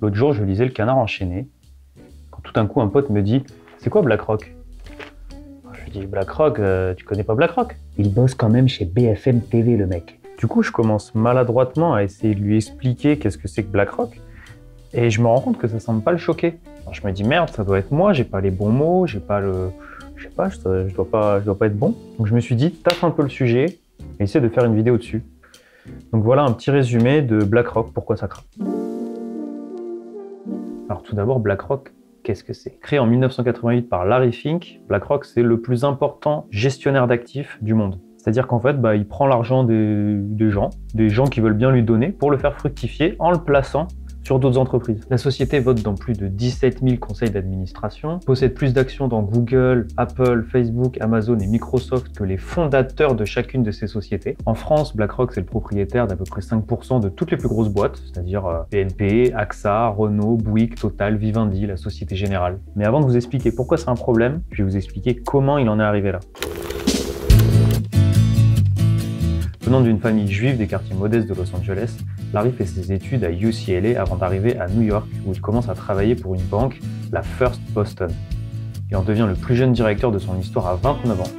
L'autre jour, je lisais le canard enchaîné, quand tout d'un coup un pote me dit C'est quoi BlackRock? Je lui dis BlackRock, euh, tu connais pas BlackRock? Il bosse quand même chez BFM TV, le mec. Du coup, je commence maladroitement à essayer de lui expliquer qu'est-ce que c'est que BlackRock, et je me rends compte que ça semble pas le choquer. Alors, je me dis merde, ça doit être moi, j'ai pas les bons mots, j'ai pas le. Je sais pas, je dois, je dois pas, je dois pas être bon. Donc je me suis dit, tape un peu le sujet et essaie de faire une vidéo dessus. Donc voilà un petit résumé de BlackRock, pourquoi ça craint. Alors tout d'abord, BlackRock, qu'est-ce que c'est? Créé en 1988 par Larry Fink, BlackRock c'est le plus important gestionnaire d'actifs du monde. C'est-à-dire qu'en fait, bah, il prend l'argent des, des gens, des gens qui veulent bien lui donner, pour le faire fructifier en le plaçant sur d'autres entreprises. La société vote dans plus de 17 000 conseils d'administration, possède plus d'actions dans Google, Apple, Facebook, Amazon et Microsoft que les fondateurs de chacune de ces sociétés. En France, BlackRock c'est le propriétaire d'à peu près 5% de toutes les plus grosses boîtes, c'est-à-dire euh, BNP, AXA, Renault, Bouygues, Total, Vivendi, la Société Générale. Mais avant de vous expliquer pourquoi c'est un problème, je vais vous expliquer comment il en est arrivé là. Venant d'une famille juive des quartiers modestes de Los Angeles, Larry fait ses études à UCLA avant d'arriver à New York où il commence à travailler pour une banque, la First Boston. Il en devient le plus jeune directeur de son histoire à 29 ans.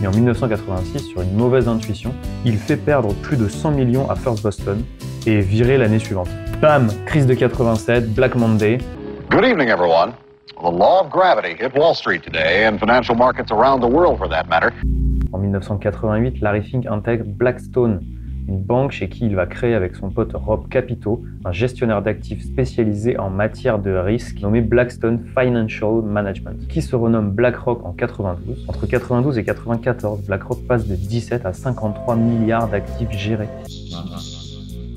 Mais en 1986, sur une mauvaise intuition, il fait perdre plus de 100 millions à First Boston et est viré l'année suivante. Bam Crise de 87, Black Monday. Good evening, everyone. The law of gravity hit Wall Street today and financial markets around the world for that matter. En 1988, Larry Fink intègre Blackstone, une banque chez qui il va créer avec son pote Rob Capito un gestionnaire d'actifs spécialisé en matière de risque nommé Blackstone Financial Management, qui se renomme BlackRock en 92. Entre 92 et 94, BlackRock passe de 17 à 53 milliards d'actifs gérés.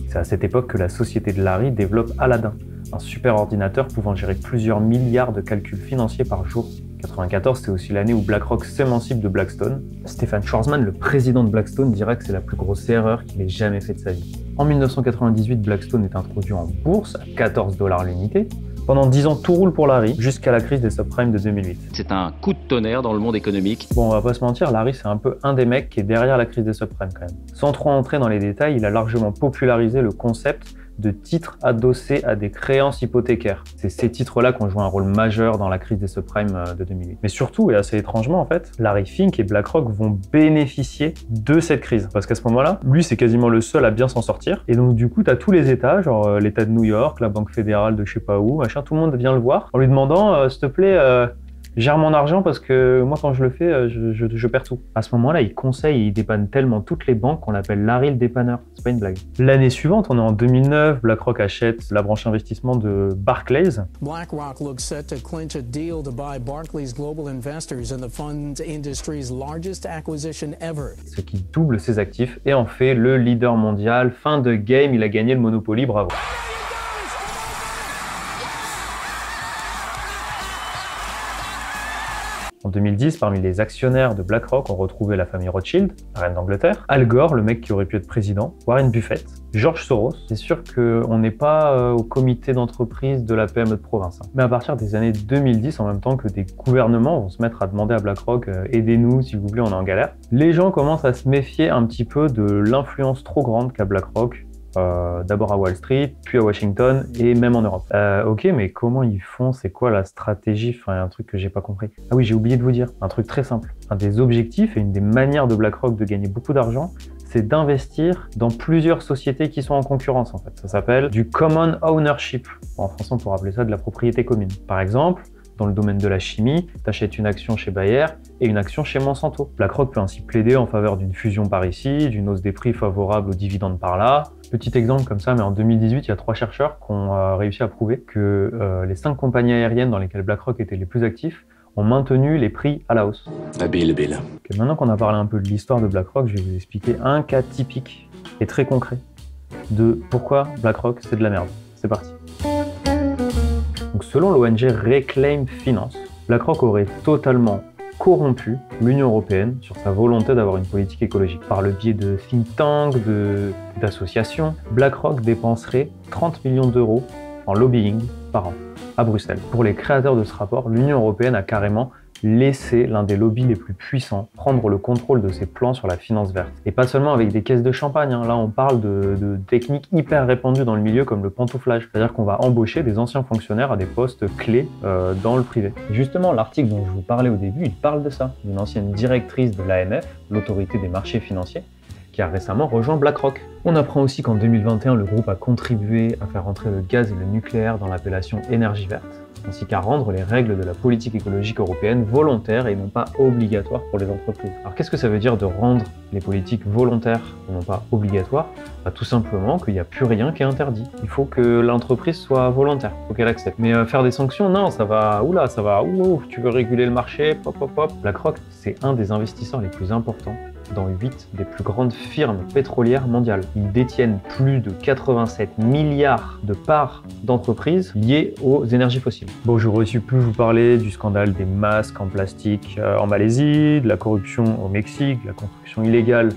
C'est à cette époque que la société de Larry développe Aladdin, un super ordinateur pouvant gérer plusieurs milliards de calculs financiers par jour 94, c'est aussi l'année où BlackRock s'émancipe de Blackstone. Stéphane Schwarzman, le président de Blackstone, dirait que c'est la plus grosse erreur qu'il ait jamais faite de sa vie. En 1998, Blackstone est introduit en bourse à 14 dollars l'unité. Pendant 10 ans, tout roule pour Larry, jusqu'à la crise des subprimes de 2008. C'est un coup de tonnerre dans le monde économique. Bon, on va pas se mentir, Larry, c'est un peu un des mecs qui est derrière la crise des subprimes quand même. Sans trop entrer dans les détails, il a largement popularisé le concept de titres adossés à des créances hypothécaires. C'est ces titres-là qui ont joué un rôle majeur dans la crise des subprimes euh, de 2008. Mais surtout, et assez étrangement en fait, Larry Fink et BlackRock vont bénéficier de cette crise. Parce qu'à ce moment-là, lui, c'est quasiment le seul à bien s'en sortir. Et donc, du coup, tu as tous les États, genre euh, l'État de New York, la Banque fédérale de je sais pas où, machin, tout le monde vient le voir en lui demandant, euh, s'il te plaît, gère mon argent parce que moi, quand je le fais, euh, je, je, je perds tout. À ce moment-là, il conseille et il dépanne tellement toutes les banques qu'on l'appelle Larry le dépanneur. C'est pas une blague. L'année suivante, on est en 2009, BlackRock achète la branche investissement de Barclays. BlackRock looks set to clinch a deal to buy Barclays Global Investors and the fund's industry's largest acquisition ever. Ce qui double ses actifs et en fait le leader mondial. Fin de game, il a gagné le Monopoly, bravo. En 2010, parmi les actionnaires de BlackRock, on retrouvait la famille Rothschild, la reine d'Angleterre, Al Gore, le mec qui aurait pu être président, Warren Buffett, George Soros. C'est sûr qu'on n'est pas euh, au comité d'entreprise de la PME de province. hein. Mais à partir des années 2010, en même temps que des gouvernements vont se mettre à demander à BlackRock euh, aidez-nous s'il vous plaît, on est en galère, les gens commencent à se méfier un petit peu de l'influence trop grande qu'a BlackRock euh, d'abord à Wall Street, puis à Washington et même en Europe. Euh, ok, mais comment ils font? C'est quoi la stratégie? Enfin, un truc que j'ai pas compris. Ah oui, j'ai oublié de vous dire un truc très simple. Un des objectifs et une des manières de BlackRock de gagner beaucoup d'argent, c'est d'investir dans plusieurs sociétés qui sont en concurrence en fait. Ça s'appelle du common ownership. En français, on pourrait appeler ça de la propriété commune. Par exemple, dans le domaine de la chimie, tu achètes une action chez Bayer et une action chez Monsanto. BlackRock peut ainsi plaider en faveur d'une fusion par ici, d'une hausse des prix favorable aux dividendes par là. Petit exemple comme ça, mais en 2018, il y a trois chercheurs qui ont euh, réussi à prouver que euh, les cinq compagnies aériennes dans lesquelles BlackRock était les plus actifs ont maintenu les prix à la hausse. Habile, Bill. Ok, maintenant qu'on a parlé un peu de l'histoire de BlackRock, je vais vous expliquer un cas typique et très concret de pourquoi BlackRock c'est de la merde. C'est parti. Selon l'ONG Reclaim Finance, BlackRock aurait totalement corrompu l'Union européenne sur sa volonté d'avoir une politique écologique. Par le biais de think tanks, d'associations, BlackRock dépenserait 30 millions d'euros en lobbying par an à Bruxelles. Pour les créateurs de ce rapport, l'Union européenne a carrément laisser l'un des lobbies les plus puissants prendre le contrôle de ses plans sur la finance verte. Et pas seulement avec des caisses de champagne, hein. là on parle de, techniques hyper répandues dans le milieu comme le pantouflage, c'est-à-dire qu'on va embaucher des anciens fonctionnaires à des postes clés euh, dans le privé. justement, l'article dont je vous parlais au début, il parle de ça, d'une ancienne directrice de l'AMF, l'autorité des marchés financiers, qui a récemment rejoint BlackRock. On apprend aussi qu'en 2021, le groupe a contribué à faire entrer le gaz et le nucléaire dans l'appellation énergie verte ainsi qu'à rendre les règles de la politique écologique européenne volontaires et non pas obligatoires pour les entreprises. Alors qu'est-ce que ça veut dire de rendre les politiques volontaires et non pas obligatoires? Bah, Tout simplement qu'il n'y a plus rien qui est interdit. Il faut que l'entreprise soit volontaire, il faut qu'elle accepte. Mais euh, faire des sanctions, non, ça va, oula, ça va, ouh, tu veux réguler le marché, pop, pop, pop. BlackRock, c'est un des investisseurs les plus importants dans 8 des plus grandes firmes pétrolières mondiales. Ils détiennent plus de 87 milliards de parts d'entreprises liées aux énergies fossiles. Bon, j'aurais aussi pu vous parler du scandale des masques en plastique euh, en Malaisie, de la corruption au Mexique, de la construction illégale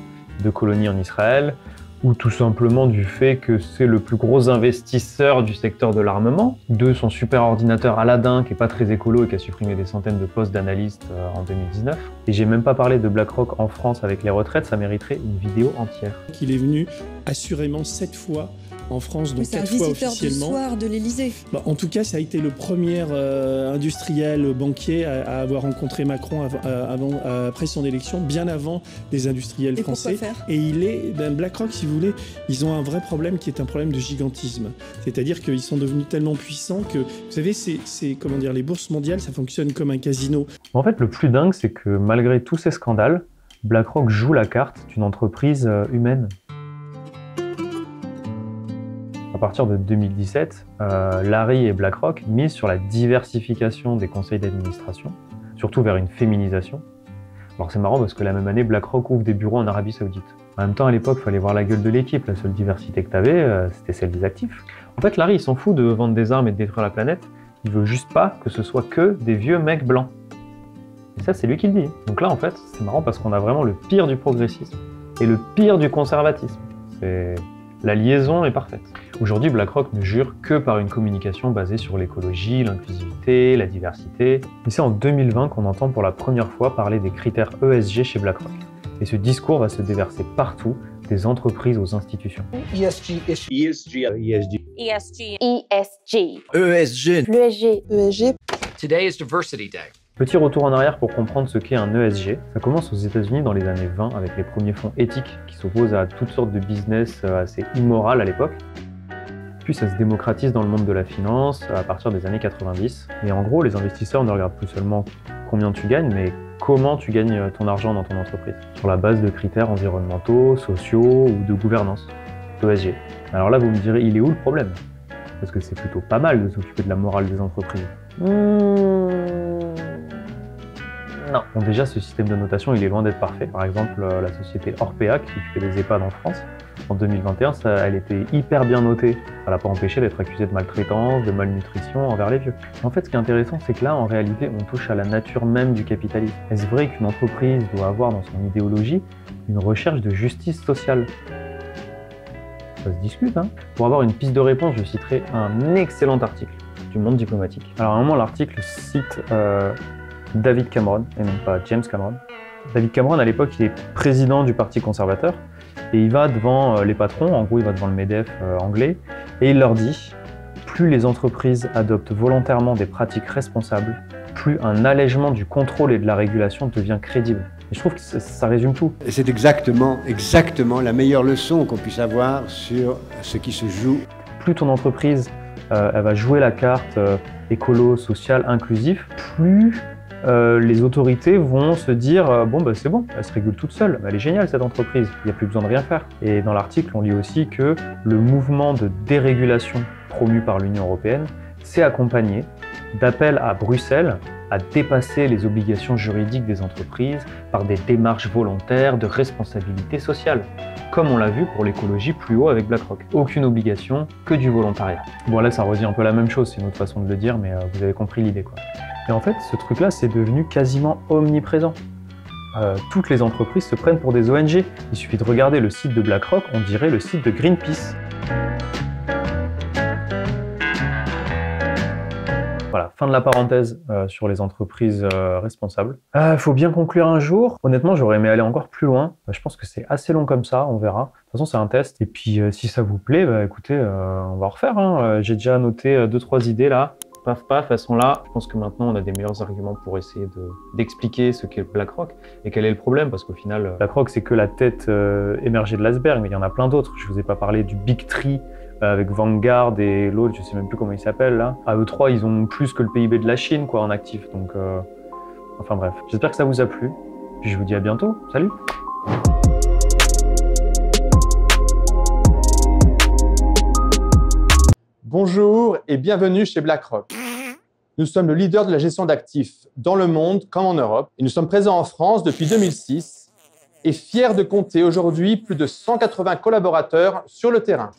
de colonies en Israël, ou tout simplement du fait que c'est le plus gros investisseur du secteur de l'armement, de son super ordinateur Aladdin qui est pas très écolo et qui a supprimé des centaines de postes d'analystes euh, en 2019. Et j'ai même pas parlé de BlackRock en France avec les retraites, ça mériterait une vidéo entière. Il est venu assurément sept fois en France, donc quatre fois officiellement. Du soir de l'Elysée. Bah, en tout cas, ça a été le premier euh, industriel banquier à, avoir rencontré Macron avant, après son élection, bien avant les industriels Et français. Faire? Et il est, ben BlackRock, si vous voulez, ils ont un vrai problème qui est un problème de gigantisme. C'est-à-dire qu'ils sont devenus tellement puissants que, vous savez, c'est comment dire, les bourses mondiales, ça fonctionne comme un casino. En fait, le plus dingue, c'est que malgré tous ces scandales, BlackRock joue la carte d'une entreprise euh, humaine. Partir de 2017, euh, Larry et BlackRock misent sur la diversification des conseils d'administration, surtout vers une féminisation. Alors c'est marrant parce que la même année, BlackRock ouvre des bureaux en Arabie Saoudite. En même temps, à l'époque, il fallait voir la gueule de l'équipe. La seule diversité que tu avais, euh, c'était celle des actifs. En fait, Larry, il s'en fout de vendre des armes et de détruire la planète. Il veut juste pas que ce soit que des vieux mecs blancs. Et ça, c'est lui qui le dit. Donc là, en fait, c'est marrant parce qu'on a vraiment le pire du progressisme et le pire du conservatisme. C'est la liaison est parfaite. Aujourd'hui, BlackRock ne jure que par une communication basée sur l'écologie, l'inclusivité, la diversité. Et c'est en 2020 qu'on entend pour la première fois parler des critères ESG chez BlackRock. Et ce discours va se déverser partout, des entreprises aux institutions. ESG, ESG, ESG, ESG, ESG, ESG, l'ESG, ESG. Today is Diversity Day. Petit retour en arrière pour comprendre ce qu'est un ESG. Ça commence aux États-Unis dans les années 20 avec les premiers fonds éthiques qui s'opposent à toutes sortes de business assez immoral à l'époque. Puis ça se démocratise dans le monde de la finance à partir des années 90. Et en gros, les investisseurs ne regardent plus seulement combien tu gagnes, mais comment tu gagnes ton argent dans ton entreprise, sur la base de critères environnementaux, sociaux ou de gouvernance, ESG. Alors là, vous me direz, il est où le problème? Parce que c'est plutôt pas mal de s'occuper de la morale des entreprises. Mmh... Non. Bon, déjà, ce système de notation, il est loin d'être parfait. Par exemple, la société Orpea, qui fait des EHPAD en France, en 2021, ça, elle était hyper bien notée. Ça l'a pas empêché d'être accusée de maltraitance, de malnutrition envers les vieux. En fait, ce qui est intéressant, c'est que là, en réalité, on touche à la nature même du capitalisme. Est-ce vrai qu'une entreprise doit avoir dans son idéologie une recherche de justice sociale? Ça se discute, hein Pour avoir une piste de réponse, je citerai un excellent article du Monde diplomatique. Alors, à un moment, l'article cite euh, David Cameron, et non pas James Cameron. David Cameron, à l'époque, il est président du Parti conservateur, et il va devant les patrons, en gros il va devant le MEDEF anglais, et il leur dit plus les entreprises adoptent volontairement des pratiques responsables, plus un allègement du contrôle et de la régulation devient crédible. Et je trouve que ça résume tout. Et c'est exactement, exactement la meilleure leçon qu'on puisse avoir sur ce qui se joue. Plus ton entreprise euh, elle va jouer la carte euh, écolo, social, inclusif, plus euh, les autorités vont se dire euh, bon bah c'est bon, elle se régule toute seule, elle est géniale cette entreprise, il n'y a plus besoin de rien faire. Et dans l'article, on lit aussi que le mouvement de dérégulation promu par l'Union européenne s'est accompagné d'appels à Bruxelles à dépasser les obligations juridiques des entreprises par des démarches volontaires de responsabilité sociale, comme on l'a vu pour l'écologie plus haut avec BlackRock. Aucune obligation, que du volontariat. Bon là ça redit un peu la même chose, c'est une autre façon de le dire, mais euh, vous avez compris l'idée quoi. Et en fait, ce truc-là, c'est devenu quasiment omniprésent. Euh, toutes les entreprises se prennent pour des ONG. Il suffit de regarder le site de BlackRock, on dirait le site de Greenpeace. Voilà, fin de la parenthèse euh, sur les entreprises euh, responsables. Il faut bien conclure un jour. Honnêtement, j'aurais aimé aller encore plus loin. Je pense que c'est assez long comme ça, on verra. De toute façon, c'est un test. Et puis, si ça vous plaît, bah, écoutez, on va refaire. hein. J'ai déjà noté deux, trois idées là. Paf, paf, sont là. Je pense que maintenant, on a des meilleurs arguments pour essayer de- d'expliquer ce qu'est BlackRock et quel est le problème. Parce qu'au final, euh, BlackRock, c'est que la tête euh, émergée de l'iceberg, mais il y en a plein d'autres. Je vous ai pas parlé du Big Tree euh, avec Vanguard et l'autre, je sais même plus comment il s'appelle là. À eux trois, ils ont plus que le PIB de la Chine quoi en actif. Donc, enfin bref. J'espère que ça vous a plu. Puis je vous dis à bientôt. Salut. Bonjour et bienvenue chez BlackRock. Nous sommes le leader de la gestion d'actifs dans le monde comme en Europe et nous sommes présents en France depuis 2006 et fiers de compter aujourd'hui plus de 180 collaborateurs sur le terrain.